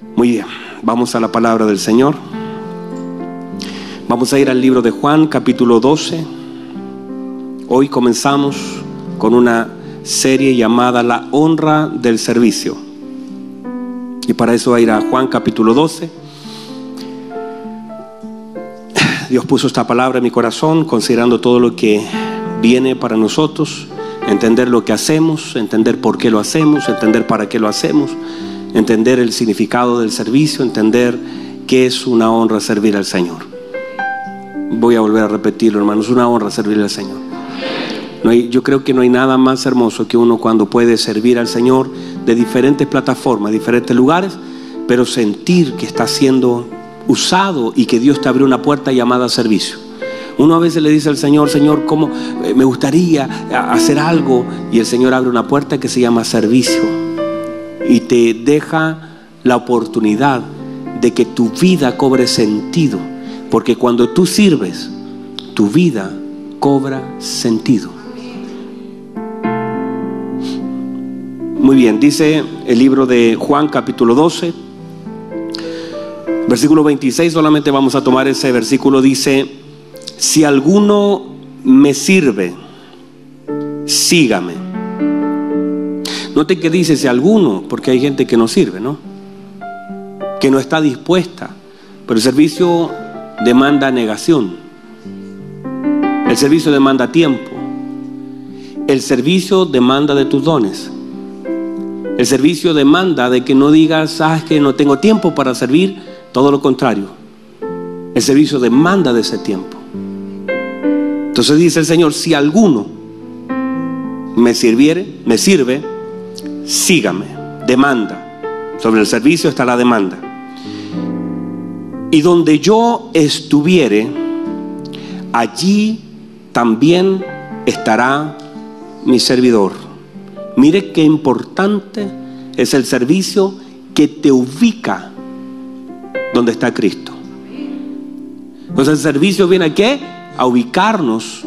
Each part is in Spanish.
Muy bien, vamos a la palabra del Señor. Vamos a ir al libro de Juan, capítulo 12. Hoy comenzamos con una serie llamada La honra del servicio. Y para eso va a ir a Juan, capítulo 12. Dios puso esta palabra en mi corazón, considerando todo lo que viene para nosotros, entender lo que hacemos, entender por qué lo hacemos, entender para qué lo hacemos, entender el significado del servicio, entender qué es una honra servir al Señor. Voy a volver a repetirlo, hermanos, una honra servir al Señor. No yo creo que no hay nada más hermoso que uno cuando puede servir al Señor de diferentes plataformas, diferentes lugares, pero sentir que está siendo usado y que Dios te abrió una puerta llamada servicio. Uno a veces le dice al Señor, Señor, ¿cómo eh, me gustaría hacer algo? Y el Señor abre una puerta que se llama servicio y te deja la oportunidad de que tu vida cobre sentido. Porque cuando tú sirves, tu vida cobra sentido. Muy bien, dice el libro de Juan capítulo 12 Versículo 26, solamente vamos a tomar ese versículo, dice, si alguno me sirve, sígame. Note que dice si alguno, porque hay gente que no sirve, ¿no? Que no está dispuesta. Pero el servicio demanda negación. El servicio demanda tiempo. El servicio demanda de tus dones. El servicio demanda de que no digas, ah, que no tengo tiempo para servir, todo lo contrario. El servicio demanda de ese tiempo. Entonces dice el Señor, si alguno me sirviere, me sirve, sígame. Demanda. Sobre el servicio está la demanda. Y donde yo estuviere, allí también estará mi servidor. Mire qué importante es el servicio que te ubica donde está Cristo. Entonces el servicio viene a qué? A ubicarnos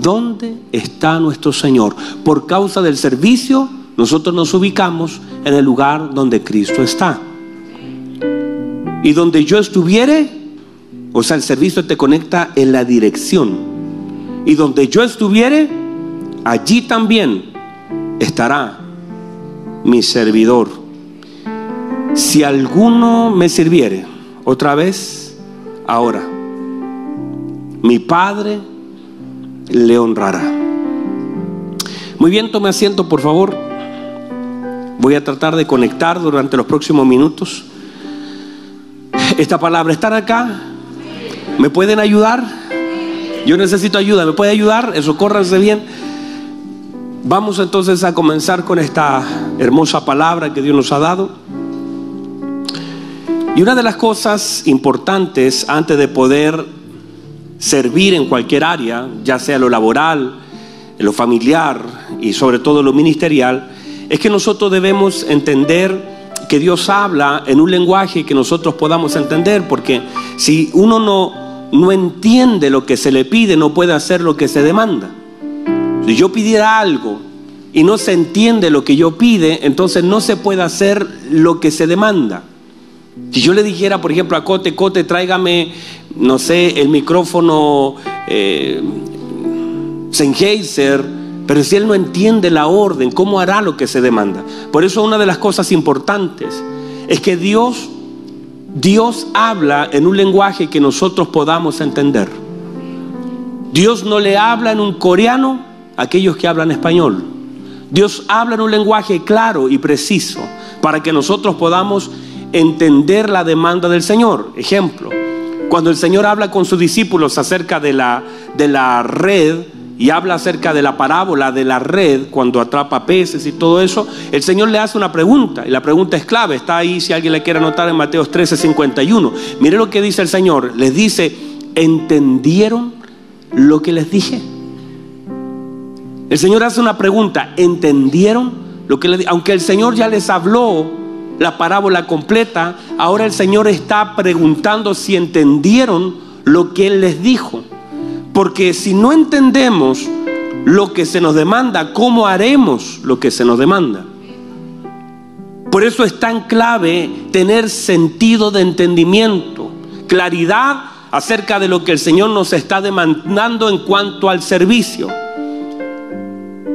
donde está nuestro Señor. Por causa del servicio, nosotros nos ubicamos en el lugar donde Cristo está. Y donde yo estuviere, o sea, el servicio te conecta en la dirección. Y donde yo estuviere, allí también estará mi servidor. Si alguno me sirviere, otra vez, ahora, mi Padre le honrará. Muy bien, tome asiento, por favor. Voy a tratar de conectar durante los próximos minutos. Esta palabra, ¿están acá? ¿Me pueden ayudar? Yo necesito ayuda, ¿me puede ayudar? Eso, córranse bien. Vamos entonces a comenzar con esta hermosa palabra que Dios nos ha dado. Y una de las cosas importantes antes de poder servir en cualquier área, ya sea lo laboral, lo familiar y sobre todo lo ministerial, es que nosotros debemos entender que Dios habla en un lenguaje que nosotros podamos entender, porque si uno no, no entiende lo que se le pide, no puede hacer lo que se demanda. Si yo pidiera algo y no se entiende lo que yo pide, entonces no se puede hacer lo que se demanda. Si yo le dijera, por ejemplo, a Cote, Cote, tráigame, no sé, el micrófono eh, Sennheiser, pero si él no entiende la orden, ¿cómo hará lo que se demanda? Por eso una de las cosas importantes es que Dios, Dios habla en un lenguaje que nosotros podamos entender. Dios no le habla en un coreano a aquellos que hablan español. Dios habla en un lenguaje claro y preciso para que nosotros podamos entender la demanda del Señor. Ejemplo, cuando el Señor habla con sus discípulos acerca de la, de la red y habla acerca de la parábola de la red cuando atrapa peces y todo eso, el Señor le hace una pregunta y la pregunta es clave, está ahí si alguien le quiere anotar en Mateo 13, 51. Mire lo que dice el Señor, les dice, ¿entendieron lo que les dije? El Señor hace una pregunta, ¿entendieron lo que les dije? Aunque el Señor ya les habló la parábola completa, ahora el Señor está preguntando si entendieron lo que Él les dijo. Porque si no entendemos lo que se nos demanda, ¿cómo haremos lo que se nos demanda? Por eso es tan clave tener sentido de entendimiento, claridad acerca de lo que el Señor nos está demandando en cuanto al servicio.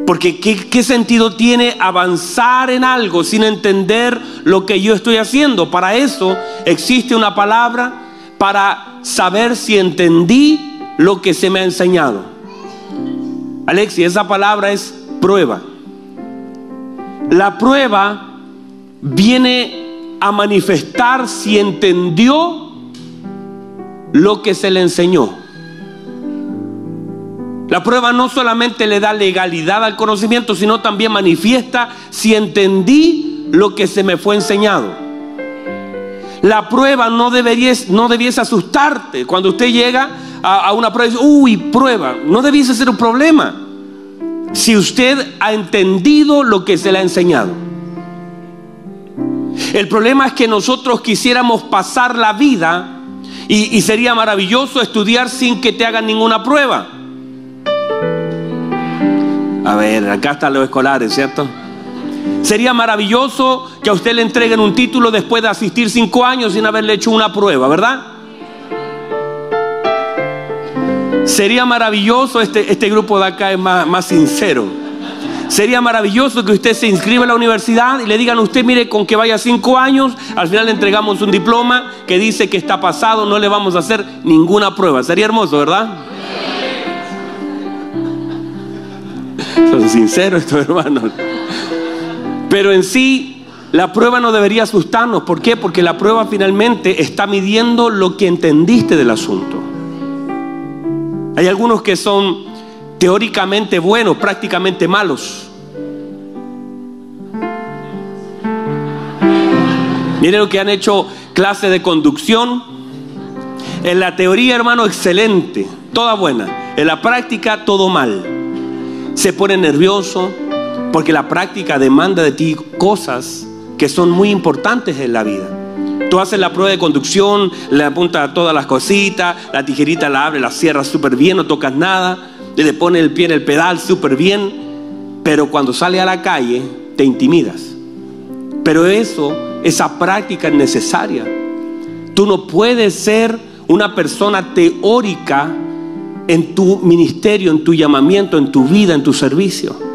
Porque ¿qué, sentido tiene avanzar en algo sin entender lo que yo estoy haciendo? Para eso existe una palabra para saber si entendí lo que se me ha enseñado. Alexi, esa palabra es prueba. La prueba viene a manifestar si entendió lo que se le enseñó. La prueba no solamente le da legalidad al conocimiento, sino también manifiesta si entendí lo que se me fue enseñado. La prueba no, debería, no debiese asustarte. Cuando usted llega a, una prueba y uy, prueba, no debiese ser un problema. Si usted ha entendido lo que se le ha enseñado. El problema es que nosotros quisiéramos pasar la vida y sería maravilloso estudiar sin que te hagan ninguna prueba. A ver, acá están los escolares, ¿cierto? Sería maravilloso que a usted le entreguen un título después de asistir cinco años sin haberle hecho una prueba, ¿verdad? Sería maravilloso, este, este grupo de acá es más, más sincero. Sería maravilloso que usted se inscriba a la universidad y le digan a usted, mire, con que vaya cinco años, al final le entregamos un diploma que dice que está pasado, no le vamos a hacer ninguna prueba. Sería hermoso, ¿verdad? Son sinceros estos hermanos. Pero en sí, la prueba no debería asustarnos. ¿Por qué? Porque la prueba finalmente está midiendo lo que entendiste del asunto. Hay algunos que son teóricamente buenos, prácticamente malos. Miren lo que han hecho clase de conducción. En la teoría, hermano, excelente, toda buena. En la práctica, todo mal se pone nervioso porque la práctica demanda de ti cosas que son muy importantes en la vida. Tú haces la prueba de conducción, le apuntas todas las cositas, la tijerita la abre, la cierra súper bien, no tocas nada, le pone el pie en el pedal súper bien, pero cuando sale a la calle te intimidas. Pero eso, esa práctica es necesaria. Tú no puedes ser una persona teórica en tu ministerio, en tu llamamiento, en tu vida, en tu servicio.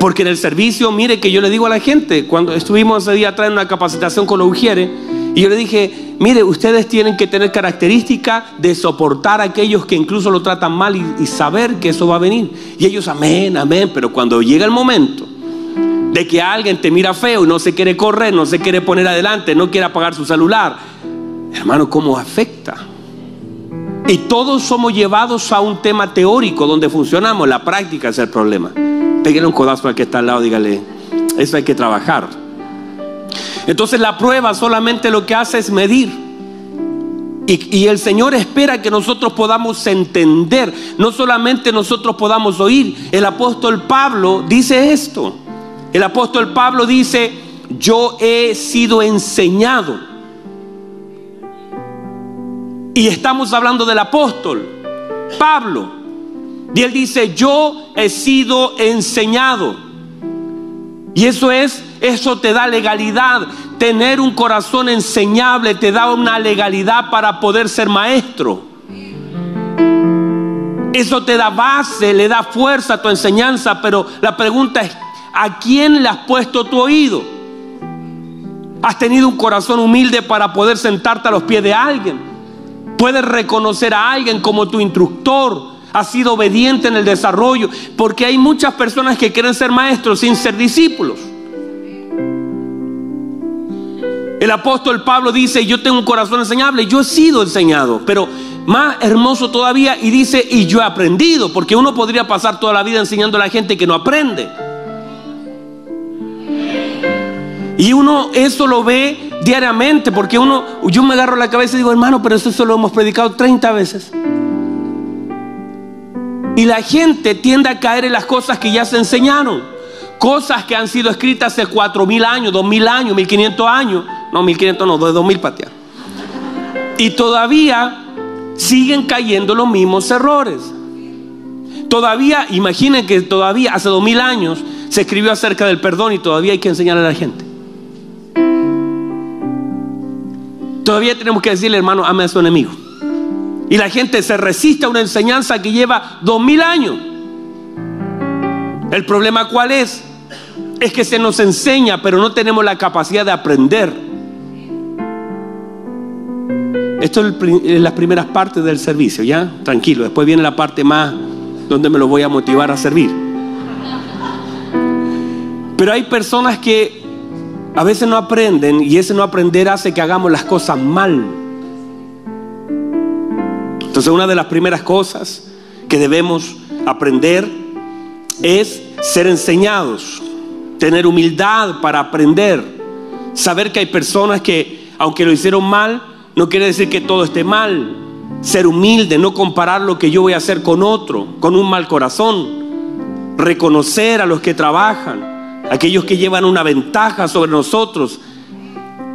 Porque en el servicio, mire que yo le digo a la gente, cuando estuvimos ese día atrás en una capacitación con los Ujieres, y yo le dije, mire, ustedes tienen que tener característica de soportar a aquellos que incluso lo tratan mal y, saber que eso va a venir. Y ellos, amén, amén, pero cuando llega el momento de que alguien te mira feo y no se quiere correr, no se quiere poner adelante, no quiere apagar su celular, hermano, ¿cómo afecta? Y todos somos llevados a un tema teórico donde funcionamos. La práctica es el problema. Pégale un codazo al que está al lado, dígale, eso hay que trabajar. Entonces la prueba solamente lo que hace es medir. Y, y, el Señor espera que nosotros podamos entender, no solamente nosotros podamos oír. El apóstol Pablo dice esto. El apóstol Pablo dice, yo he sido enseñado y estamos hablando del apóstol Pablo. Y él dice, yo he sido enseñado. Y eso es, eso te da legalidad. Tener un corazón enseñable te da una legalidad para poder ser maestro. Eso te da base, le da fuerza a tu enseñanza, pero la pregunta es, ¿a quién le has puesto tu oído? ¿Has tenido un corazón humilde para poder sentarte a los pies de alguien? Puedes reconocer a alguien como tu instructor. Ha sido obediente en el desarrollo. Porque hay muchas personas que quieren ser maestros sin ser discípulos. El apóstol Pablo dice, yo tengo un corazón enseñable, yo he sido enseñado, pero más hermoso todavía, y dice, y yo he aprendido, porque uno podría pasar toda la vida enseñando a la gente que no aprende. Y uno eso lo ve diariamente, porque uno, yo me agarro la cabeza y digo, hermano, pero eso lo hemos predicado 30 veces. Y la gente tiende a caer en las cosas que ya se enseñaron. Cosas que han sido escritas hace 4.000 años, 2.000 años, 1.500 años. No, 1.500 no, 2.000 patea. Y todavía siguen cayendo los mismos errores. Todavía, imaginen que todavía hace 2.000 años se escribió acerca del perdón y todavía hay que enseñar a la gente. Todavía tenemos que decirle, hermano, ame a su enemigo. Y la gente se resiste a una enseñanza que lleva dos mil años. El problema cuál es? Es que se nos enseña, pero no tenemos la capacidad de aprender. Esto es las primeras partes del servicio, ¿ya? Tranquilo, después viene la parte más donde me lo voy a motivar a servir. Pero hay personas que a veces no aprenden y ese no aprender hace que hagamos las cosas mal. Entonces una de las primeras cosas que debemos aprender es ser enseñados, tener humildad para aprender, saber que hay personas que aunque lo hicieron mal, no quiere decir que todo esté mal. Ser humilde, no comparar lo que yo voy a hacer con otro, con un mal corazón. Reconocer a los que trabajan, aquellos que llevan una ventaja sobre nosotros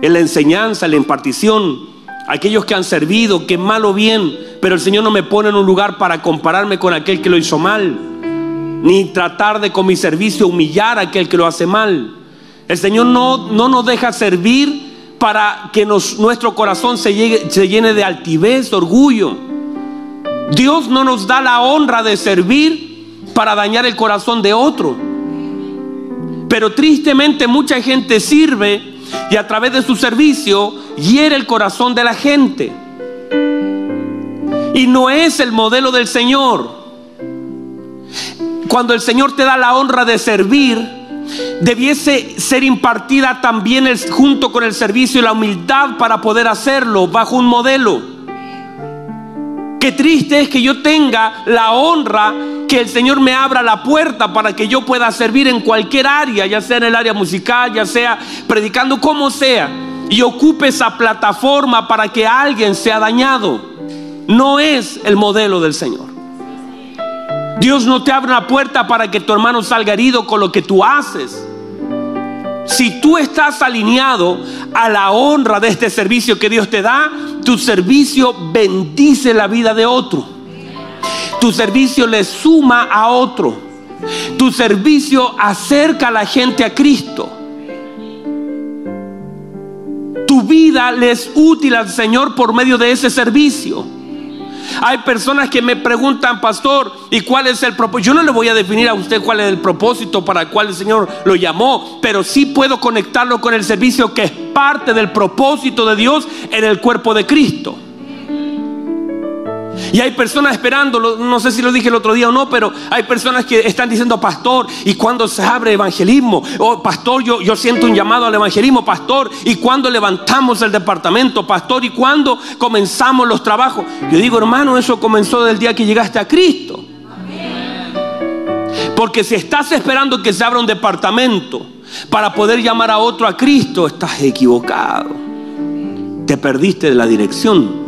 en la enseñanza, en la impartición, aquellos que han servido, que mal o bien, pero el Señor no me pone en un lugar para compararme con aquel que lo hizo mal, ni tratar de con mi servicio humillar a aquel que lo hace mal. El Señor no, no nos deja servir para que nuestro corazón se, llene de altivez, de orgullo. Dios no nos da la honra de servir para dañar el corazón de otro. Pero tristemente mucha gente sirve y a través de su servicio hiere el corazón de la gente. Y no es el modelo del Señor. Cuando el Señor te da la honra de servir, debiese ser impartida también junto con el servicio y la humildad para poder hacerlo bajo un modelo. Qué triste es que yo tenga la honra que el Señor me abra la puerta para que yo pueda servir en cualquier área, ya sea en el área musical, ya sea predicando, como sea, y ocupe esa plataforma para que alguien sea dañado. No es el modelo del Señor. Dios no te abre una puerta para que tu hermano salga herido con lo que tú haces. Si tú estás alineado a la honra de este servicio que Dios te da, tu servicio bendice la vida de otro. Tu servicio le suma a otro. Tu servicio acerca a la gente a Cristo. Tu vida le es útil al Señor por medio de ese servicio. Hay personas que me preguntan, pastor, ¿y cuál es el propósito? Yo no le voy a definir a usted cuál es el propósito para el cual el Señor lo llamó, pero sí puedo conectarlo con el servicio que es parte del propósito de Dios en el cuerpo de Cristo. Y hay personas esperando, no sé si lo dije el otro día o no, pero hay personas que están diciendo, pastor, ¿y cuando se abre evangelismo? Oh, pastor, yo, yo siento un llamado al evangelismo, pastor, ¿y cuando levantamos el departamento? Pastor, ¿y cuando comenzamos los trabajos? Yo digo, hermano, eso comenzó del día que llegaste a Cristo. Porque si estás esperando que se abra un departamento para poder llamar a otro a Cristo, estás equivocado. Te perdiste de la dirección.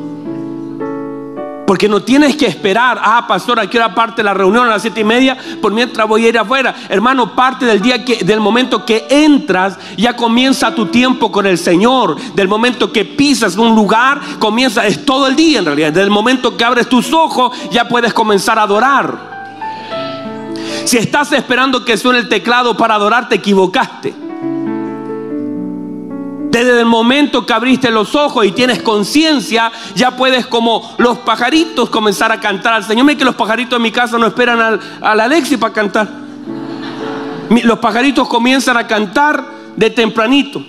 Porque no tienes que esperar, ah, pastor, aquí era parte la reunión a las siete y media, por mientras voy a ir afuera. Hermano, parte del día que, del momento que entras, ya comienza tu tiempo con el Señor. Del momento que pisas un lugar, comienza, es todo el día en realidad. Del momento que abres tus ojos, ya puedes comenzar a adorar. Si estás esperando que suene el teclado para adorar, te equivocaste. Desde el momento que abriste los ojos y tienes conciencia, ya puedes como los pajaritos comenzar a cantar al Señor. Mira que los pajaritos en mi casa no esperan al, al Alexi para cantar. Los pajaritos comienzan a cantar de tempranito.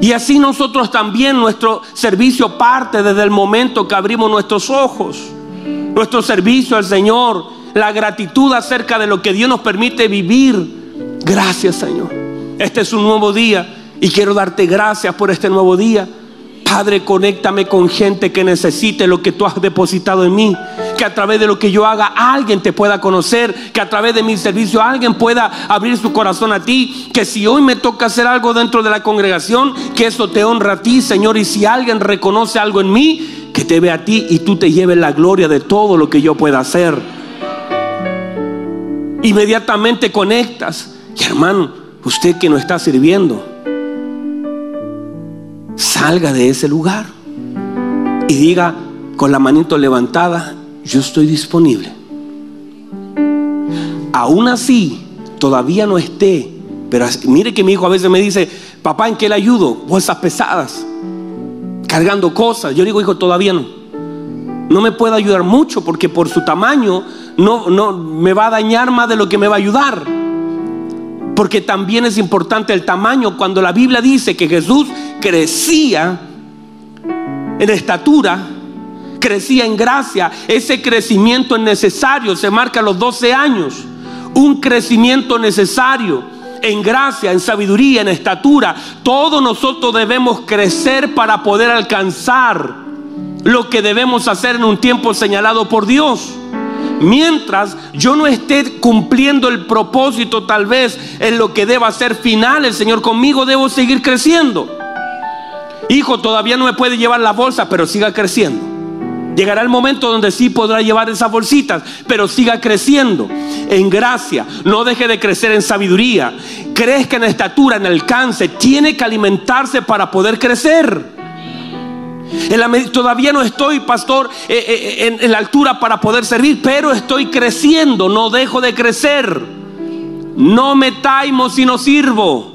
Y así nosotros también, nuestro servicio parte desde el momento que abrimos nuestros ojos. Nuestro servicio al Señor, la gratitud acerca de lo que Dios nos permite vivir. Gracias Señor. Este es un nuevo día y quiero darte gracias por este nuevo día. Padre, conéctame con gente que necesite lo que tú has depositado en mí. Que a través de lo que yo haga alguien te pueda conocer. Que a través de mi servicio alguien pueda abrir su corazón a ti. Que si hoy me toca hacer algo dentro de la congregación, que eso te honra a ti, Señor. Y si alguien reconoce algo en mí, que te vea a ti y tú te lleves la gloria de todo lo que yo pueda hacer. Inmediatamente conectas. Y hermano, usted que no está sirviendo, salga de ese lugar y diga con la manito levantada, yo estoy disponible. Aún así, todavía no esté Pero mire que mi hijo a veces me dice, papá, ¿en qué le ayudo? Bolsas pesadas, cargando cosas. Yo digo, hijo, todavía no. No me puede ayudar mucho porque por su tamaño no, no me va a dañar más de lo que me va a ayudar. Porque también es importante el tamaño. Cuando la Biblia dice que Jesús crecía en estatura, crecía en gracia, ese crecimiento es necesario, se marca a los 12 años. Un crecimiento necesario en gracia, en sabiduría, en estatura. Todos nosotros debemos crecer para poder alcanzar lo que debemos hacer en un tiempo señalado por Dios. Mientras yo no esté cumpliendo el propósito tal vez en lo que deba ser final, el Señor conmigo debo seguir creciendo. Hijo, todavía no me puede llevar la bolsa, pero siga creciendo. Llegará el momento donde sí podrá llevar esas bolsitas, pero siga creciendo en gracia. No deje de crecer en sabiduría. Crezca en estatura, en alcance. Tiene que alimentarse para poder crecer todavía no estoy, pastor, eh, eh, en, en la altura para poder servir, pero estoy creciendo, no dejo de crecer. No me taimo si no sirvo.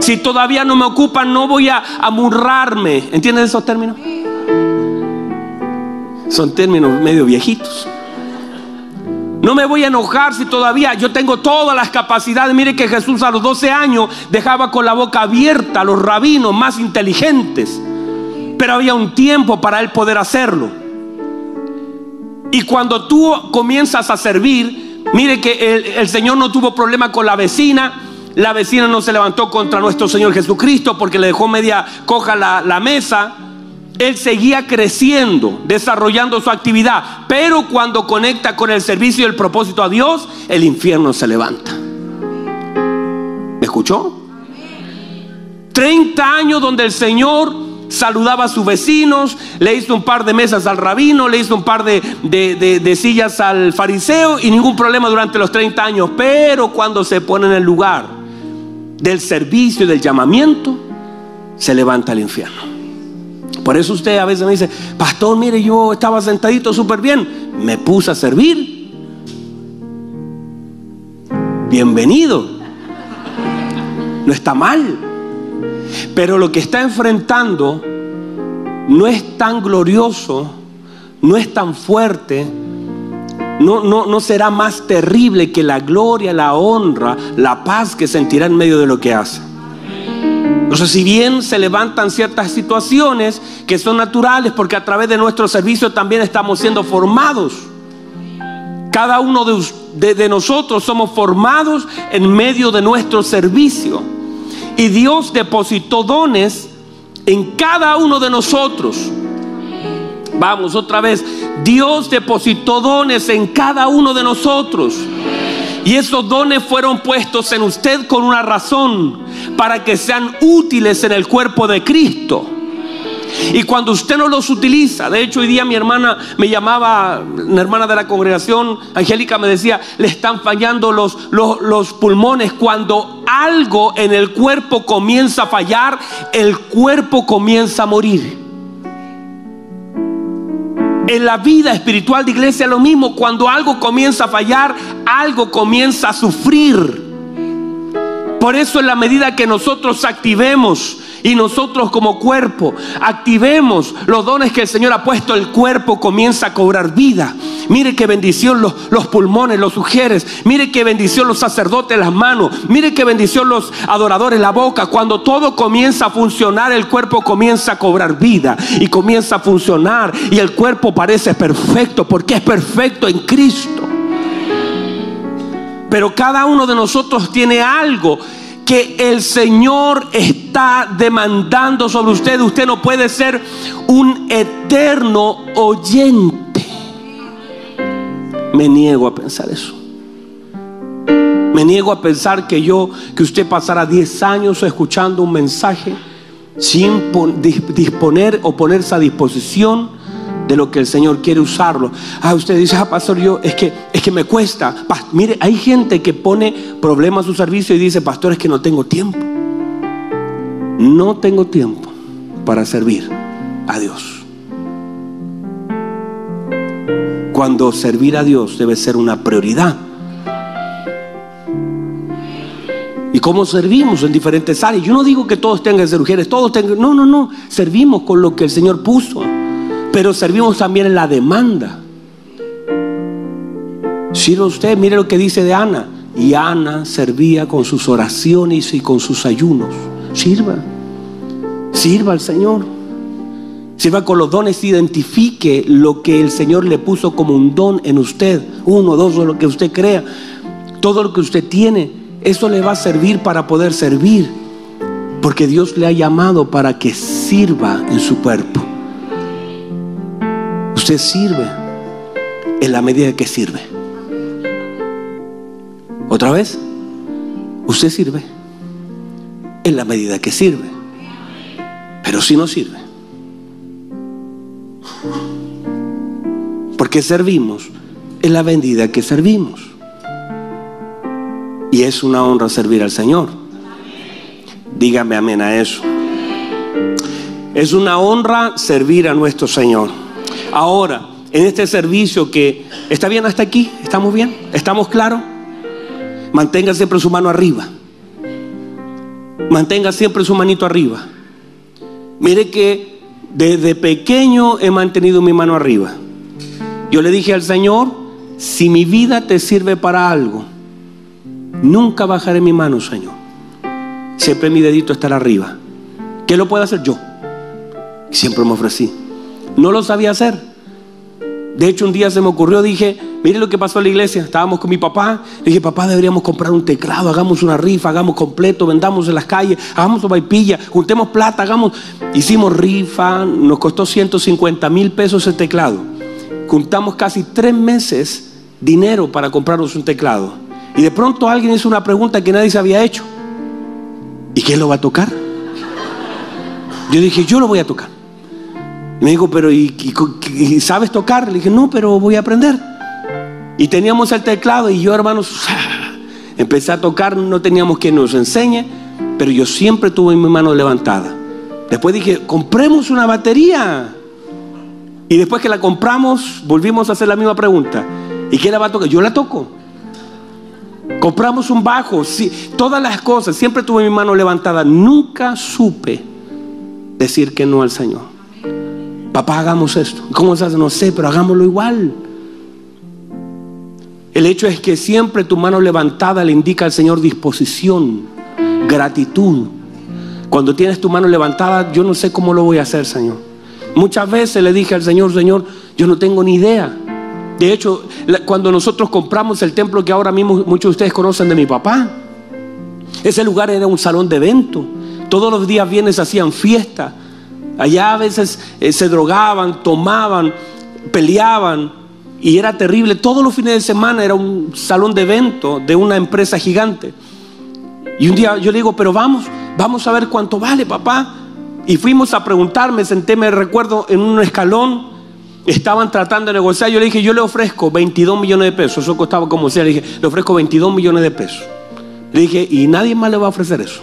Si todavía no me ocupan, no voy a amurrarme. ¿Entienden esos términos? Son términos medio viejitos. No me voy a enojar si todavía yo tengo todas las capacidades. Mire que Jesús a los 12 años dejaba con la boca abierta a los rabinos más inteligentes. Pero había un tiempo para él poder hacerlo. Y cuando tú comienzas a servir, mire que el, Señor no tuvo problema con la vecina. La vecina no se levantó contra nuestro Señor Jesucristo porque le dejó media coja la, la mesa él seguía creciendo, desarrollando su actividad, pero cuando conecta con el servicio y el propósito a Dios, el infierno se levanta. ¿Me escuchó? 30 años donde el Señor saludaba a sus vecinos, le hizo un par de mesas al rabino, le hizo un par de, de, sillas al fariseo y ningún problema durante los 30 años. Pero cuando se pone en el lugar del servicio y del llamamiento, se levanta el infierno. Por eso usted a veces me dice, pastor, mire, yo estaba sentadito súper bien, me puse a servir. Bienvenido. No está mal. Pero lo que está enfrentando no es tan glorioso, no es tan fuerte, no, no, no será más terrible que la gloria, la honra, la paz que sentirá en medio de lo que hace. Entonces, si bien se levantan ciertas situaciones que son naturales, porque a través de nuestro servicio también estamos siendo formados. Cada uno de, de, nosotros somos formados en medio de nuestro servicio. Y Dios depositó dones en cada uno de nosotros. Vamos otra vez. Dios depositó dones en cada uno de nosotros. Y esos dones fueron puestos en usted con una razón, para que sean útiles en el cuerpo de Cristo. Y cuando usted no los utiliza, de hecho hoy día mi hermana me llamaba, una hermana de la congregación, Angélica me decía, le están fallando los, los, los, pulmones. Cuando algo en el cuerpo comienza a fallar, el cuerpo comienza a morir. En la vida espiritual de iglesia lo mismo. Cuando algo comienza a fallar, algo comienza a sufrir. Por eso en la medida que nosotros activemos y nosotros como cuerpo activemos los dones que el Señor ha puesto, el cuerpo comienza a cobrar vida. Mire qué bendición los, los pulmones, los sugieres. Mire qué bendición los sacerdotes, las manos. Mire qué bendición los adoradores, la boca. Cuando todo comienza a funcionar, el cuerpo comienza a cobrar vida y comienza a funcionar. Y el cuerpo parece perfecto porque es perfecto en Cristo. Pero cada uno de nosotros tiene algo que el Señor está demandando sobre usted. Usted no puede ser un eterno oyente. Me niego a pensar eso. Me niego a pensar que yo, que usted pasara 10 años escuchando un mensaje sin disponer o ponerse a disposición de lo que el Señor quiere usarlo. Ah, usted dice, ah, pastor, yo es que es que me cuesta. mire, hay gente que pone problemas a su servicio y dice, pastor, es que no tengo tiempo. No tengo tiempo para servir a Dios. Cuando servir a Dios debe ser una prioridad. cómo servimos en diferentes áreas. Yo no digo que todos tengan ser mujeres, todos tengan, no, no, no, servimos con lo que el Señor puso, pero servimos también en la demanda. Sirva usted, mire lo que dice de Ana. Y Ana servía con sus oraciones y con sus ayunos. Sirva, sirva al Señor. Sirva con los dones, identifique lo que el Señor le puso como un don en usted. Uno, dos, o lo que usted crea. Todo lo que usted tiene, eso le va a servir para poder servir. Porque Dios le ha llamado para que sirva en su cuerpo. Usted sirve en la medida que sirve. Otra vez, usted sirve en la medida que sirve. Pero si no sirve. Porque servimos en la medida que servimos. Y es una honra servir al Señor. Dígame amén a eso. Es una honra servir a nuestro Señor. Ahora, en este servicio que está bien hasta aquí, ¿estamos bien? ¿Estamos claros? Mantenga siempre su mano arriba. Mantenga siempre su manito arriba. Mire que desde pequeño he mantenido mi mano arriba. Yo le dije al Señor, si mi vida te sirve para algo, nunca bajaré mi mano, Señor. Siempre mi dedito estará arriba. ¿Qué lo puedo hacer yo? Siempre me ofrecí. No lo sabía hacer. De hecho, un día se me ocurrió, dije, mire lo que pasó en la iglesia. Estábamos con mi papá. dije, papá, deberíamos comprar un teclado, hagamos una rifa, hagamos completo, vendamos en las calles, hagamos vaipilla, juntemos plata, hagamos. Hicimos rifa, nos costó 150 mil pesos el teclado. Juntamos casi tres meses dinero para comprarnos un teclado. Y de pronto alguien hizo una pregunta que nadie se había hecho. ¿Y quién lo va a tocar? Yo dije, yo lo voy a tocar. Me dijo, pero ¿y, sabes tocar? Le dije, no, pero voy a aprender. Y teníamos el teclado y yo, hermanos, empecé a tocar, no teníamos quien nos enseñe, pero yo siempre tuve mi mano levantada. Después dije, compremos una batería. Y después que la compramos, volvimos a hacer la misma pregunta. ¿Y quién la va a tocar? Yo la toco. Compramos un bajo, sí, todas las cosas, siempre tuve mi mano levantada. Nunca supe decir que no al Señor papá, hagamos esto. ¿Cómo se hace? No sé, pero hagámoslo igual. El hecho es que siempre tu mano levantada le indica al Señor disposición, gratitud. Cuando tienes tu mano levantada, yo no sé cómo lo voy a hacer, Señor. Muchas veces le dije al Señor, Señor, yo no tengo ni idea. De hecho, cuando nosotros compramos el templo que ahora mismo muchos de ustedes conocen de mi papá, ese lugar era un salón de evento. Todos los días viernes hacían fiesta. Allá a veces eh, se drogaban, tomaban, peleaban y era terrible. Todos los fines de semana era un salón de evento de una empresa gigante. Y un día yo le digo, pero vamos, vamos a ver cuánto vale, papá. Y fuimos a preguntar, me senté, me recuerdo, en un escalón. Estaban tratando de negociar. Yo le dije, yo le ofrezco 22 millones de pesos. Eso costaba como sea. Le dije, le ofrezco 22 millones de pesos. Le dije, y nadie más le va a ofrecer eso.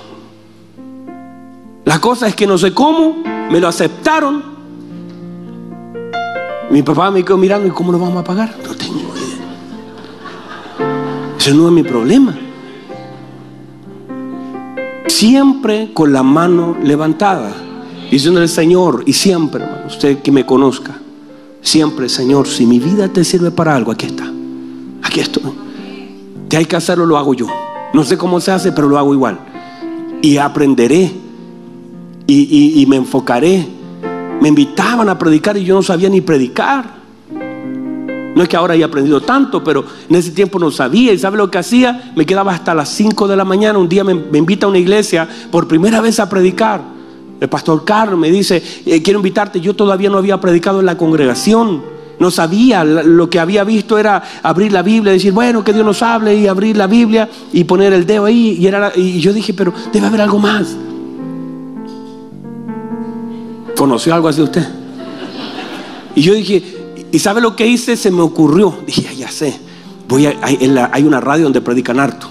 La cosa es que no sé cómo, me lo aceptaron. Mi papá me quedó mirando, ¿y cómo lo vamos a pagar? No tengo idea. Ese no es mi problema. Siempre con la mano levantada, diciéndole, Señor, y siempre, hermano, usted que me conozca, siempre, Señor, si mi vida te sirve para algo, aquí está. Aquí estoy. Te hay que hacerlo, lo hago yo. No sé cómo se hace, pero lo hago igual. Y aprenderé y, me enfocaré. Me invitaban a predicar y yo no sabía ni predicar. No es que ahora haya aprendido tanto, pero en ese tiempo no sabía. ¿Y sabe lo que hacía? Me quedaba hasta las 5 de la mañana. Un día me, invita a una iglesia por primera vez a predicar. El pastor Carlos me dice, eh, quiero invitarte. Yo todavía no había predicado en la congregación. No sabía, lo que había visto era abrir la Biblia, decir, bueno, que Dios nos hable y abrir la Biblia y poner el dedo ahí. Y, era, y yo dije, pero debe haber algo más. ¿Conoció algo así usted? Y yo dije, ¿y sabe lo que hice? Se me ocurrió. Dije, ya sé, voy a, hay, una radio donde predican harto.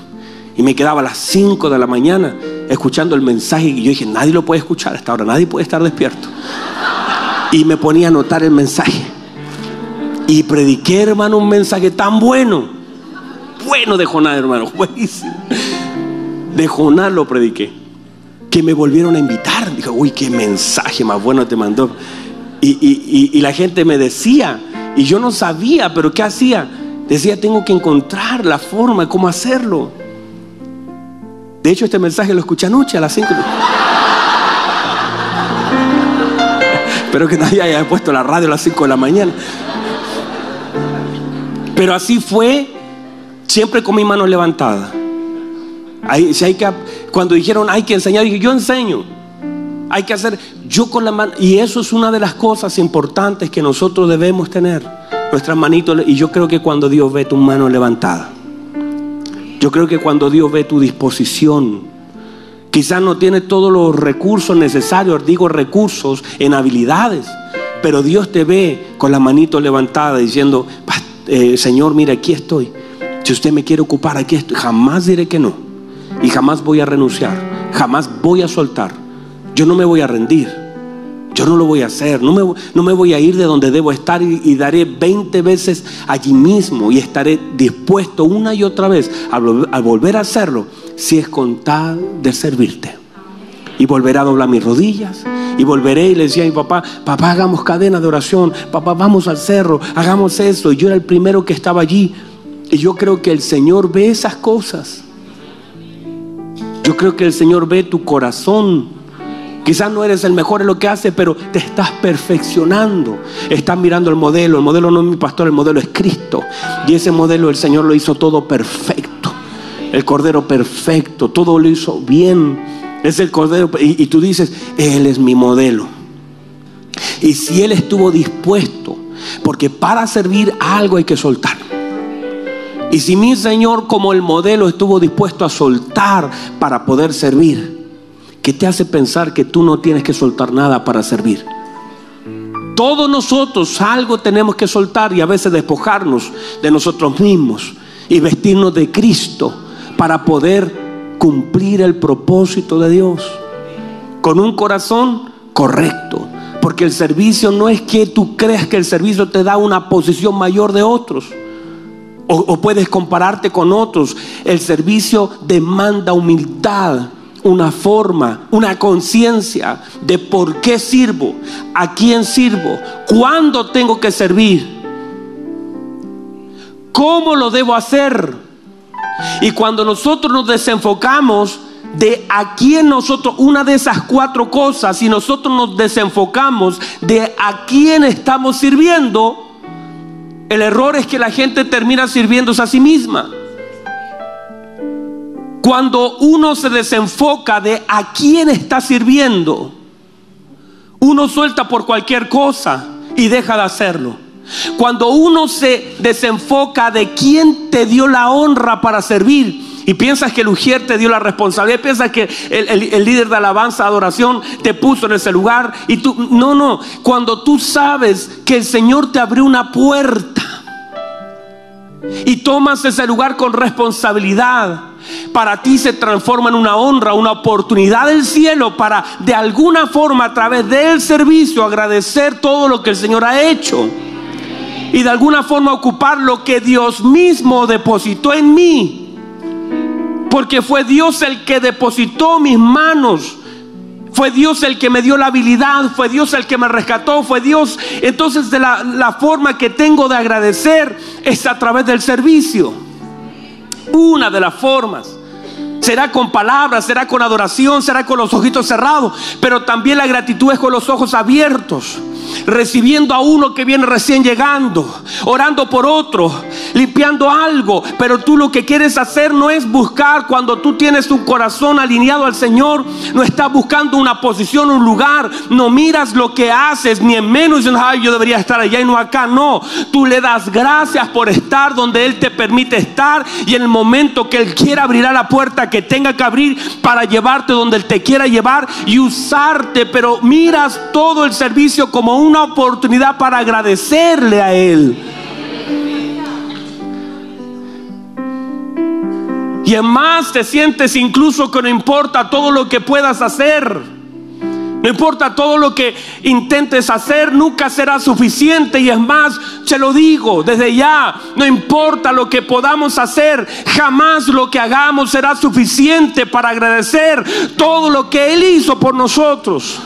Y me quedaba a las 5 de la mañana escuchando el mensaje. Y yo dije, nadie lo puede escuchar hasta ahora, nadie puede estar despierto. Y me ponía a anotar el mensaje. Y prediqué, hermano, un mensaje tan bueno. Bueno de Jonás, hermano, buenísimo. de Jonás lo prediqué. Que me volvieron a invitar. Dijo, uy, qué mensaje más bueno te mandó. Y, y la gente me decía, y yo no sabía, pero ¿qué hacía? Decía, tengo que encontrar la forma cómo hacerlo. De hecho, este mensaje lo escuché anoche a las 5. Espero que nadie haya puesto la radio a las 5 de la mañana. Pero así fue, siempre con mi mano levantada. Si hay que, cuando dijeron hay que enseñar, dije, yo enseño. Hay que hacer, yo con la mano. Y eso es una de las cosas importantes que nosotros debemos tener. Nuestras manitos. Y yo creo que cuando Dios ve tu mano levantada. Yo creo que cuando Dios ve tu disposición. Quizás no tiene todos los recursos necesarios, digo recursos en habilidades. Pero Dios te ve con la manito levantada diciendo, eh, Señor, mira, aquí estoy. Si usted me quiere ocupar, aquí estoy. Jamás diré que no. Y jamás voy a renunciar. Jamás voy a soltar. Yo no me voy a rendir. Yo no lo voy a hacer. No me, no me voy a ir de donde debo estar y, daré 20 veces allí mismo y estaré dispuesto una y otra vez a, volver a hacerlo si es con tal de servirte. Y volveré a doblar mis rodillas. Y volveré y le decía a mi papá, papá, hagamos cadena de oración. Papá, vamos al cerro, hagamos eso. Y yo era el primero que estaba allí. Y yo creo que el Señor ve esas cosas. Yo creo que el Señor ve tu corazón Quizás no eres el mejor en lo que haces, pero te estás perfeccionando. Estás mirando el modelo. El modelo no es mi pastor, el modelo es Cristo. Y ese modelo el Señor lo hizo todo perfecto. El Cordero perfecto, todo lo hizo bien. Es el Cordero. Y, y tú dices, Él es mi modelo. Y si Él estuvo dispuesto, porque para servir algo hay que soltar. Y si mi Señor como el modelo estuvo dispuesto a soltar para poder servir, ¿Qué te hace pensar que tú no tienes que soltar nada para servir? Todos nosotros algo tenemos que soltar y a veces despojarnos de nosotros mismos y vestirnos de Cristo para poder cumplir el propósito de Dios con un corazón correcto. Porque el servicio no es que tú creas que el servicio te da una posición mayor de otros. O, puedes compararte con otros. El servicio demanda humildad una forma, una conciencia de por qué sirvo, a quién sirvo, cuándo tengo que servir, cómo lo debo hacer. Y cuando nosotros nos desenfocamos de a quién nosotros, una de esas cuatro cosas, si nosotros nos desenfocamos de a quién estamos sirviendo, el error es que la gente termina sirviéndose a sí misma. Cuando uno se desenfoca de a quién está sirviendo, uno suelta por cualquier cosa y deja de hacerlo. Cuando uno se desenfoca de quién te dio la honra para servir y piensas que el Ujier te dio la responsabilidad, piensas que el, el, líder de alabanza, adoración, te puso en ese lugar y tú, no, no, cuando tú sabes que el Señor te abrió una puerta y tomas ese lugar con responsabilidad, para ti se transforma en una honra, una oportunidad del cielo para de alguna forma a través del servicio agradecer todo lo que el Señor ha hecho. Y de alguna forma ocupar lo que Dios mismo depositó en mí. Porque fue Dios el que depositó mis manos. Fue Dios el que me dio la habilidad, fue Dios el que me rescató, fue Dios. Entonces de la, la forma que tengo de agradecer es a través del servicio. Una de las formas. Será con palabras, será con adoración, será con los ojitos cerrados, pero también la gratitud es con los ojos abiertos recibiendo a uno que viene recién llegando, orando por otro, limpiando algo. Pero tú lo que quieres hacer no es buscar cuando tú tienes un corazón alineado al Señor, no estás buscando una posición, un lugar, no miras lo que haces, ni en menos ay, yo debería estar allá y no acá. No, tú le das gracias por estar donde Él te permite estar y en el momento que Él quiera abrirá la puerta que tenga que abrir para llevarte donde Él te quiera llevar y usarte, pero miras todo el servicio como una oportunidad para agradecerle a Él. Y en más te sientes incluso que no importa todo lo que puedas hacer. No importa todo lo que intentes hacer, nunca será suficiente. Y es más, se lo digo desde ya, no importa lo que podamos hacer, jamás lo que hagamos será suficiente para agradecer todo lo que Él hizo por nosotros.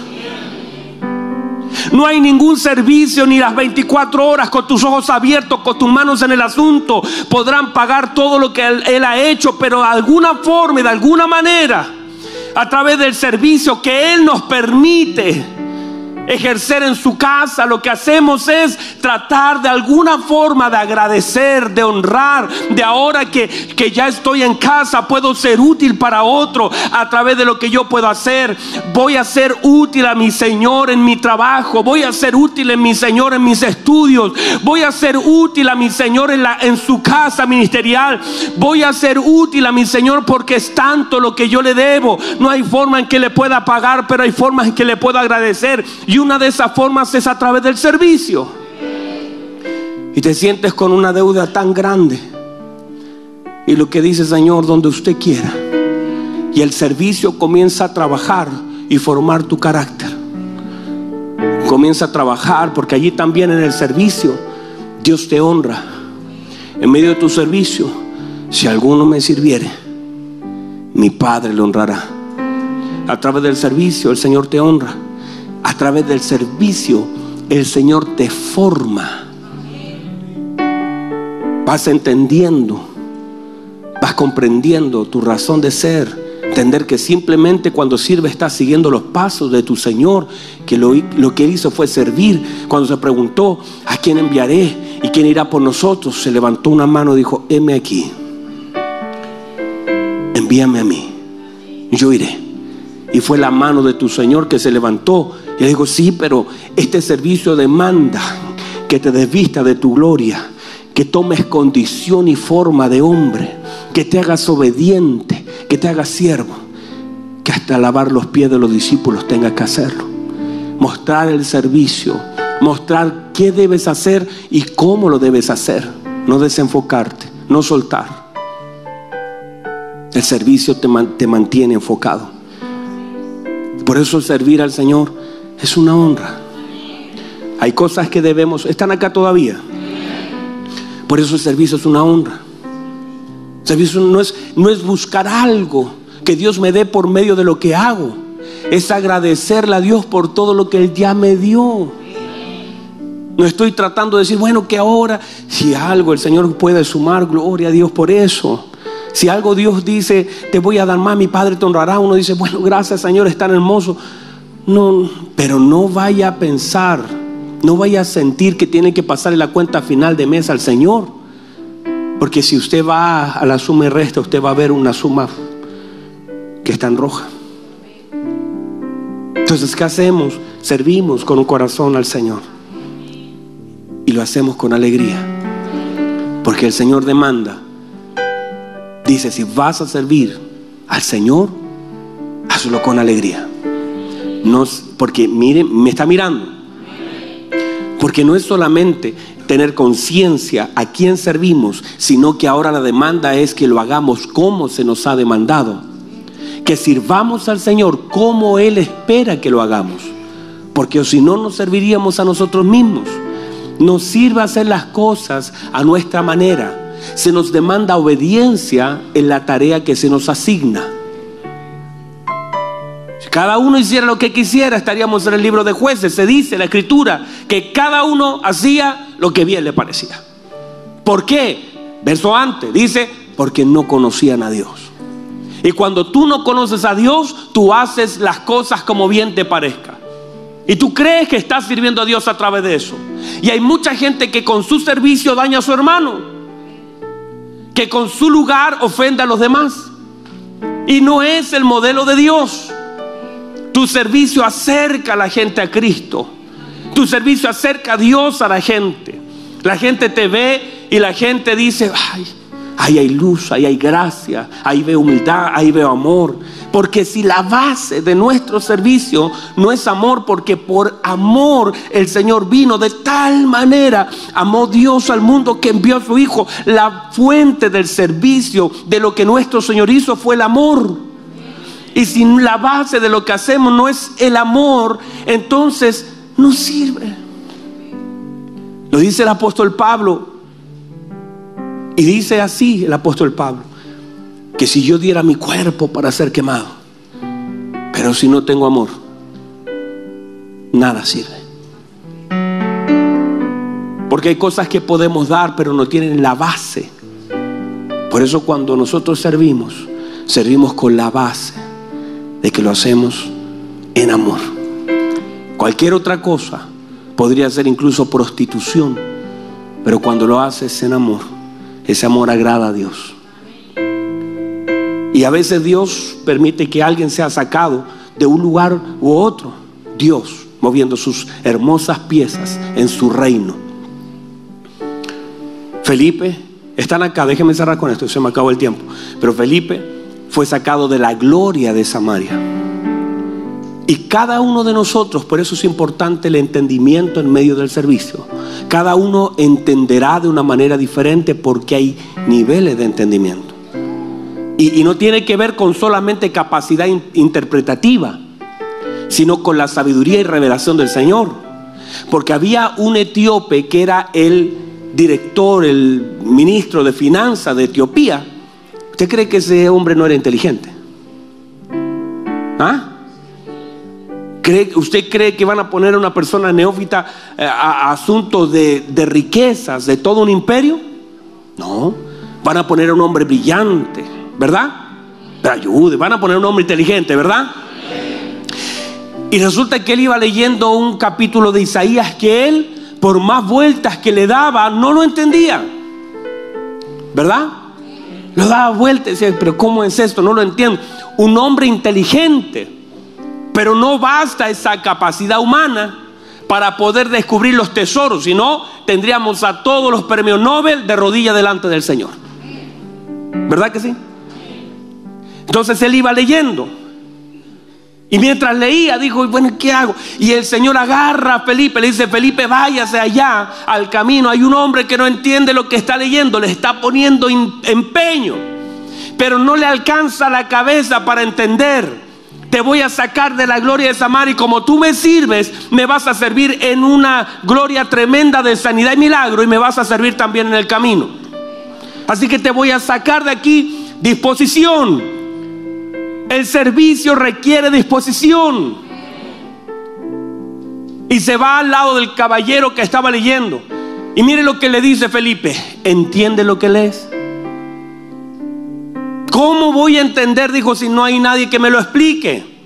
No hay ningún servicio ni las 24 horas con tus ojos abiertos, con tus manos en el asunto. Podrán pagar todo lo que él, ha hecho, pero de alguna forma de alguna manera, a través del servicio que Él nos permite ejercer en su casa, lo que hacemos es tratar de alguna forma de agradecer, de honrar, de ahora que, que ya estoy en casa, puedo ser útil para otro a través de lo que yo puedo hacer. Voy a ser útil a mi Señor en mi trabajo, voy a ser útil en mi Señor en mis estudios, voy a ser útil a mi Señor en, la, en su casa ministerial, voy a ser útil a mi Señor porque es tanto lo que yo le debo. No hay forma en que le pueda pagar, pero hay formas en que le pueda agradecer. Y una de esas formas es a través del servicio. Y te sientes con una deuda tan grande. Y lo que dice Señor, donde usted quiera. Y el servicio comienza a trabajar y formar tu carácter. Comienza a trabajar porque allí también en el servicio Dios te honra. En medio de tu servicio, si alguno me sirviere, mi Padre le honrará. A través del servicio el Señor te honra a través del servicio, el Señor te forma. Vas entendiendo, vas comprendiendo tu razón de ser. Entender que simplemente cuando sirve estás siguiendo los pasos de tu Señor, que lo, lo, que Él hizo fue servir. Cuando se preguntó, ¿a quién enviaré? ¿Y quién irá por nosotros? Se levantó una mano y dijo, heme aquí. Envíame a mí. Yo iré. Y fue la mano de tu Señor que se levantó y le digo, sí, pero este servicio demanda que te desvista de tu gloria, que tomes condición y forma de hombre, que te hagas obediente, que te hagas siervo, que hasta lavar los pies de los discípulos tengas que hacerlo. Mostrar el servicio, mostrar qué debes hacer y cómo lo debes hacer. No desenfocarte, no soltar. El servicio te, te mantiene enfocado. Por eso servir al Señor es una honra. Hay cosas que debemos, están acá todavía. Por eso el servicio es una honra. El servicio no es, no es buscar algo que Dios me dé por medio de lo que hago. Es agradecerle a Dios por todo lo que Él ya me dio. No estoy tratando de decir, bueno, que ahora, si algo el Señor puede sumar, gloria a Dios por eso. Si algo Dios dice, te voy a dar más, mi Padre te honrará. Uno dice, bueno, gracias Señor, es tan hermoso. No, pero no vaya a pensar, no vaya a sentir que tiene que pasarle la cuenta final de mes al Señor. Porque si usted va a la suma y resta, usted va a ver una suma que está en roja. Entonces, ¿qué hacemos? Servimos con un corazón al Señor. Y lo hacemos con alegría. Porque el Señor demanda. Dice, si vas a servir al Señor, hazlo con alegría porque miren, me está mirando. Porque no es solamente tener conciencia a quién servimos, sino que ahora la demanda es que lo hagamos como se nos ha demandado. Que sirvamos al Señor como Él espera que lo hagamos. Porque si no nos serviríamos a nosotros mismos. Nos sirve hacer las cosas a nuestra manera. Se nos demanda obediencia en la tarea que se nos asigna cada uno hiciera lo que quisiera, estaríamos en el libro de jueces. Se dice en la escritura que cada uno hacía lo que bien le parecía. ¿Por qué? Verso antes, dice, porque no conocían a Dios. Y cuando tú no conoces a Dios, tú haces las cosas como bien te parezca. Y tú crees que estás sirviendo a Dios a través de eso. Y hay mucha gente que con su servicio daña a su hermano. Que con su lugar ofende a los demás. Y no es el modelo de Dios. Tu servicio acerca a la gente a Cristo. Tu servicio acerca a Dios a la gente. La gente te ve y la gente dice, ay, ahí hay luz, ahí hay gracia, ahí veo humildad, ahí veo amor. Porque si la base de nuestro servicio no es amor, porque por amor el Señor vino de tal manera, amó Dios al mundo que envió a su Hijo. La fuente del servicio, de lo que nuestro Señor hizo fue el amor. Y si la base de lo que hacemos no es el amor, entonces no sirve. Lo dice el apóstol Pablo. Y dice así el apóstol Pablo, que si yo diera mi cuerpo para ser quemado, pero si no tengo amor, nada sirve. Porque hay cosas que podemos dar, pero no tienen la base. Por eso cuando nosotros servimos, servimos con la base de que lo hacemos en amor. Cualquier otra cosa podría ser incluso prostitución, pero cuando lo haces en amor, ese amor agrada a Dios. Y a veces Dios permite que alguien sea sacado de un lugar u otro. Dios moviendo sus hermosas piezas en su reino. Felipe, están acá, déjenme cerrar con esto, se me acabó el tiempo. Pero Felipe fue sacado de la gloria de Samaria. Y cada uno de nosotros, por eso es importante el entendimiento en medio del servicio. Cada uno entenderá de una manera diferente porque hay niveles de entendimiento. Y, no tiene que ver con solamente capacidad interpretativa, sino con la sabiduría y revelación del Señor. Porque había un etíope que era el director, el ministro de finanzas de Etiopía. ¿Usted cree que ese hombre no era inteligente? ¿Ah? ¿Usted cree que van a poner a una persona neófita eh, a, asuntos de, riquezas de todo un imperio? No. Van a poner a un hombre brillante, ¿verdad? Ayude, van a poner a un hombre inteligente, ¿verdad? Y resulta que él iba leyendo un capítulo de Isaías que él, por más vueltas que le daba, no lo entendía. ¿Verdad? Lo daba vueltas y decía, pero ¿cómo es esto? No lo entiendo. Un hombre inteligente pero no basta esa capacidad humana para poder descubrir los tesoros, si no, tendríamos a todos los premios Nobel de rodilla delante del Señor. ¿Verdad que sí? Entonces él iba leyendo. Y mientras leía, dijo, bueno, ¿qué hago? Y el Señor agarra a Felipe, le dice, Felipe, váyase allá al camino. Hay un hombre que no entiende lo que está leyendo, le está poniendo empeño, pero no le alcanza la cabeza para entender te voy a sacar de la gloria de Samar y como tú me sirves, me vas a servir en una gloria tremenda de sanidad y milagro y me vas a servir también en el camino. Así que te voy a sacar de aquí disposición. El servicio requiere disposición. Y se va al lado del caballero que estaba leyendo. Y mire lo que le dice Felipe. ¿Entiende lo que lees? ¿Cómo voy a entender? Dijo, si no hay nadie que me lo explique.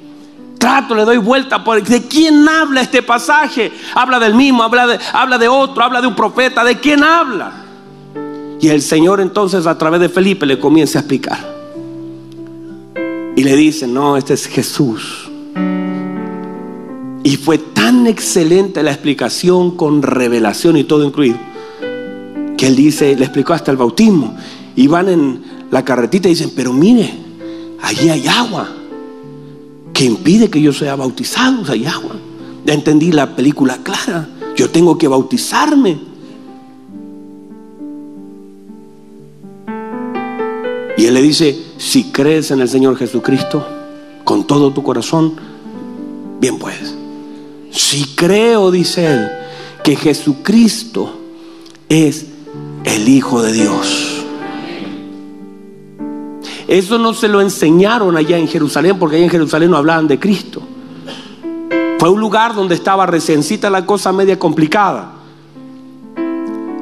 Trato, le doy vuelta. Por, ¿De quién habla este pasaje? Habla del mismo, habla de, habla de otro, habla de un profeta. ¿De quién habla? Y el Señor entonces a través de Felipe le comienza a explicar. Y le dice, no, este es Jesús. Y fue tan excelente la explicación con revelación y todo incluido, que él dice, le explicó hasta el bautismo. Y van en, la carretita y dicen, pero mire, allí hay agua que impide que yo sea bautizado, hay agua. Ya entendí la película clara, yo tengo que bautizarme. Le dice, si crees en el Señor Jesucristo con todo tu corazón, bien puedes. Si creo, dice él, que Jesucristo es el Hijo de Dios eso no se lo enseñaron allá en Jerusalén, porque allá en Jerusalén no hablaban de Cristo. Fue un lugar donde estaba reciencita la cosa media complicada.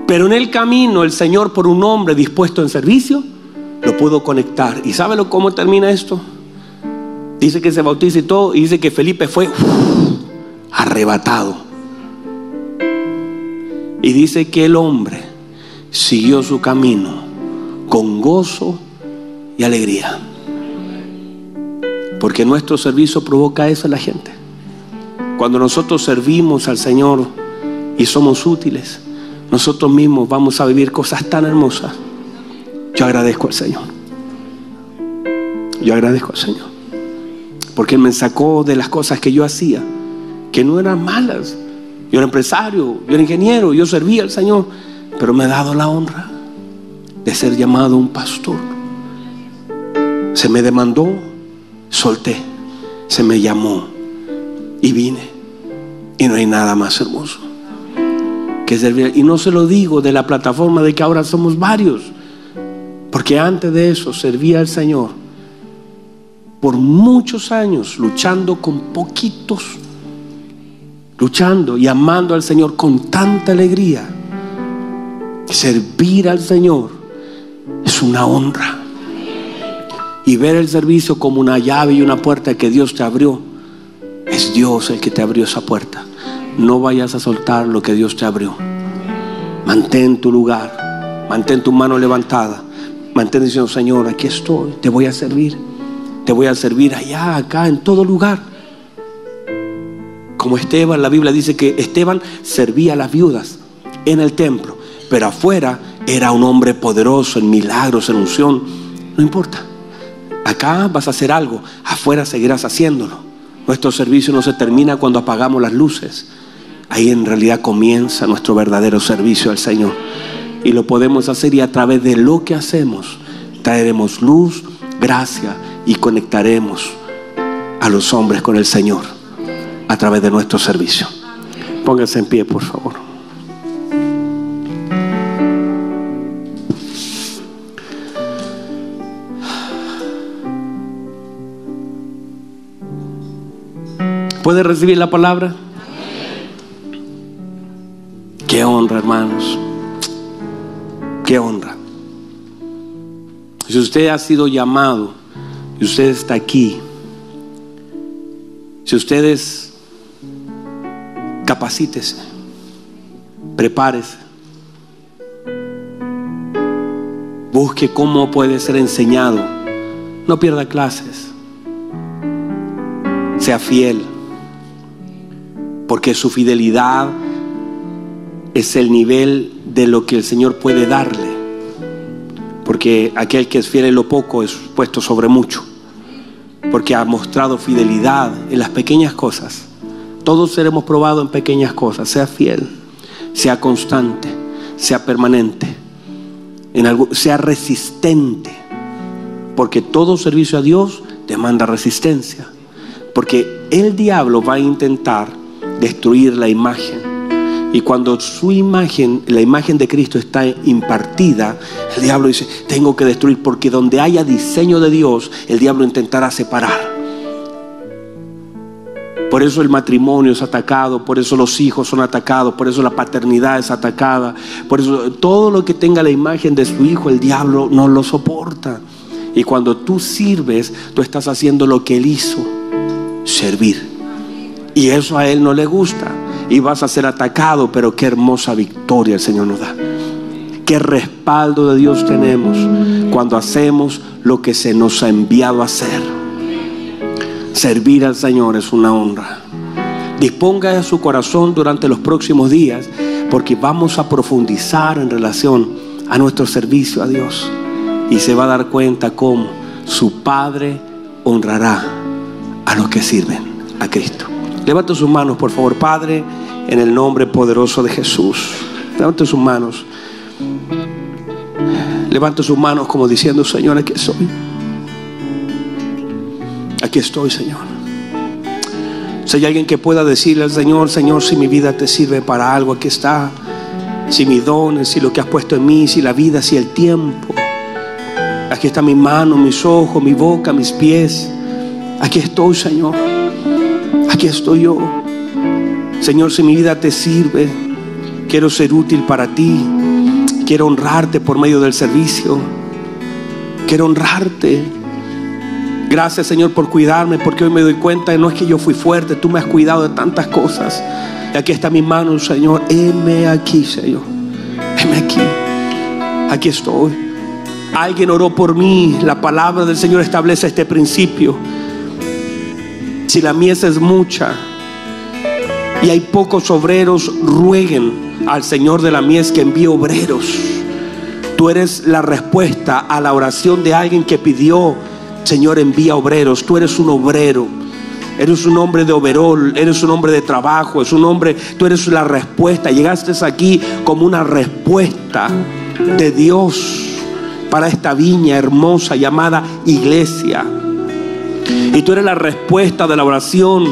Pero en el camino el Señor, por un hombre dispuesto en servicio, lo pudo conectar. ¿Y sabe cómo termina esto? Dice que se bautiza y todo, y dice que Felipe fue arrebatado. Y dice que el hombre siguió su camino con gozo y alegría. Porque nuestro servicio provoca eso en la gente. Cuando nosotros servimos al Señor y somos útiles, nosotros mismos vamos a vivir cosas tan hermosas. Yo agradezco al Señor. Yo agradezco al Señor. Porque Él me sacó de las cosas que yo hacía, que no eran malas. Yo era empresario, yo era ingeniero, yo servía al Señor, pero me ha dado la honra de ser llamado un pastor se me demandó solté, se me llamó y vine. Y no hay nada más hermoso que servir. Y no se lo digo de la plataforma de que ahora somos varios, porque antes de eso servía al Señor por muchos años luchando con poquitos, luchando y amando al Señor con tanta alegría. Servir al Señor es una honra. Y ver el servicio como una llave y una puerta que Dios te abrió, es Dios el que te abrió esa puerta. No vayas a soltar lo que Dios te abrió. Mantén tu lugar, mantén tu mano levantada, mantén diciendo, Señor, aquí estoy, te voy a servir te voy a servir allá, acá, en todo lugar. Como Esteban, la Biblia dice que Esteban servía a las viudas en el templo, pero afuera era un hombre poderoso en milagros, en unción. No importa. Acá vas a hacer algo, afuera seguirás haciéndolo. Nuestro servicio no se termina cuando apagamos las luces. Ahí en realidad comienza nuestro verdadero servicio al Señor. Y lo podemos hacer y a través de lo que hacemos traeremos luz, gracia y conectaremos a los hombres con el Señor a través de nuestro servicio. Pónganse en pie, por favor. ¿Puede recibir la palabra? Qué honra, hermanos. Qué honra. Si usted ha sido llamado y usted está aquí, si ustedes capacítese, prepárese, busque cómo puede ser enseñado, no pierda clases, sea fiel, porque su fidelidad es el nivel de lo que el Señor puede darle. Porque aquel que es fiel en lo poco es puesto sobre mucho porque ha mostrado fidelidad en las pequeñas cosas. Todos seremos probados en pequeñas cosas. Sea fiel, sea constante, sea permanente, sea resistente, porque todo servicio a Dios demanda resistencia, porque el diablo va a intentar destruir la imagen y cuando su imagen, la imagen de Cristo está impartida, el diablo dice, tengo que destruir, porque donde haya diseño de Dios, el diablo intentará separar. Por eso el matrimonio es atacado, por eso los hijos son atacados, por eso la paternidad es atacada, por eso todo lo que tenga la imagen de su hijo, el diablo no lo soporta. Y cuando tú sirves, tú estás haciendo lo que él hizo, servir. Y eso a él no le gusta y vas a ser atacado, pero qué hermosa victoria el Señor nos da. Qué respaldo de Dios tenemos cuando hacemos lo que se nos ha enviado a hacer. Servir al Señor es una honra. Disponga de su corazón durante los próximos días porque vamos a profundizar en relación a nuestro servicio a Dios y se va a dar cuenta cómo su Padre honrará a los que sirven a Cristo. Levante sus manos, por favor, Padre, en el nombre poderoso de Jesús. Levante sus manos. Levante sus manos como diciendo, Señor, aquí estoy. Aquí estoy, Señor. Si hay alguien que pueda decirle al Señor, Señor, si mi vida te sirve para algo, aquí está. Si mis dones, si lo que has puesto en mí, si la vida, si el tiempo. Aquí está mi mano, mis ojos, mi boca, mis pies. Aquí estoy, Señor aquí estoy yo. Señor, si mi vida te sirve, quiero ser útil para ti. Quiero honrarte por medio del servicio. Quiero honrarte. Gracias, Señor, por cuidarme, porque hoy me doy cuenta que no es que yo fui fuerte, tú me has cuidado de tantas cosas. Y aquí está mi mano, Señor. Heme aquí, Señor. Heme aquí. Aquí estoy. Alguien oró por mí. La palabra del Señor establece este principio. Si la mies es mucha y hay pocos obreros, rueguen al Señor de la mies que envíe obreros. Tú eres la respuesta a la oración de alguien que pidió, Señor, envía obreros. Tú eres un obrero. Eres un hombre de overol, eres un hombre de trabajo, es un hombre, tú eres la respuesta. Llegaste aquí como una respuesta de Dios para esta viña hermosa llamada iglesia. Y tú eres la respuesta de la oración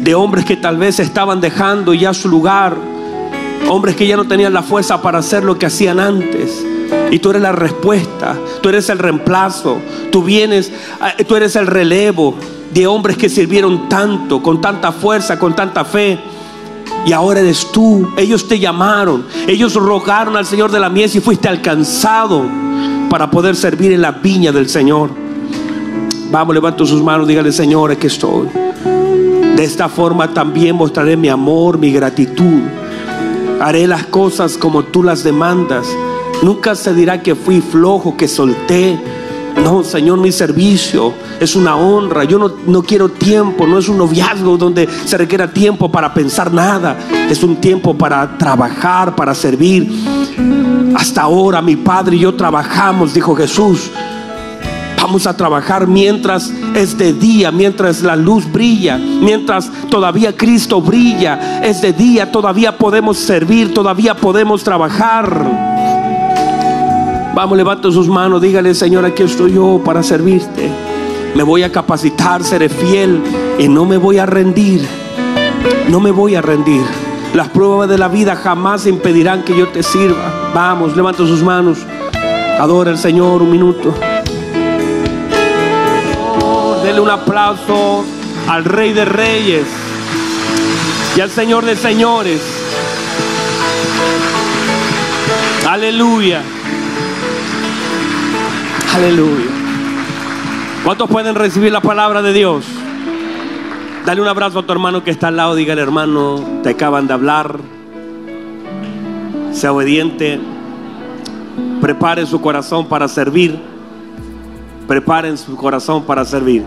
de hombres que tal vez estaban dejando ya su lugar. Hombres que ya no tenían la fuerza para hacer lo que hacían antes. Y tú eres la respuesta, tú eres el reemplazo, tú vienes, eh, tú eres el relevo de hombres que sirvieron tanto, con tanta fuerza, con tanta fe. Y ahora eres tú. Ellos te llamaron. Ellos rogaron al Señor de la mies y fuiste alcanzado para poder servir en la viña del Señor. Vamos, levanto sus manos, dígale, Señor, aquí estoy. De esta forma también mostraré mi amor, mi gratitud. Haré las cosas como tú las demandas. Nunca se dirá que fui flojo, que solté. No, Señor, mi servicio es una honra. Yo no, no, quiero tiempo, no es un noviazgo donde se requiera tiempo para pensar nada. Es un tiempo para trabajar, para servir. Hasta ahora mi Padre y yo trabajamos, dijo Jesús. Vamos a trabajar mientras es de día, mientras la luz brilla, mientras todavía Cristo brilla. Es de día, todavía podemos servir, todavía podemos trabajar. Vamos, levanta sus manos, dígale, Señor, aquí estoy yo para servirte. Me voy a capacitar, seré fiel y no me voy a rendir. No me voy a rendir. Las pruebas de la vida jamás impedirán que yo te sirva. Vamos, levanta sus manos. Adora al Señor un minuto. Aplauso al Rey de Reyes y al Señor de Señores. Aleluya. Aleluya. ¿Cuántos pueden recibir la palabra de Dios? Dale un abrazo a tu hermano que está al lado. Dígale, hermano, te acaban de hablar. Sea obediente. Prepare su corazón para servir. Preparen su corazón para servir.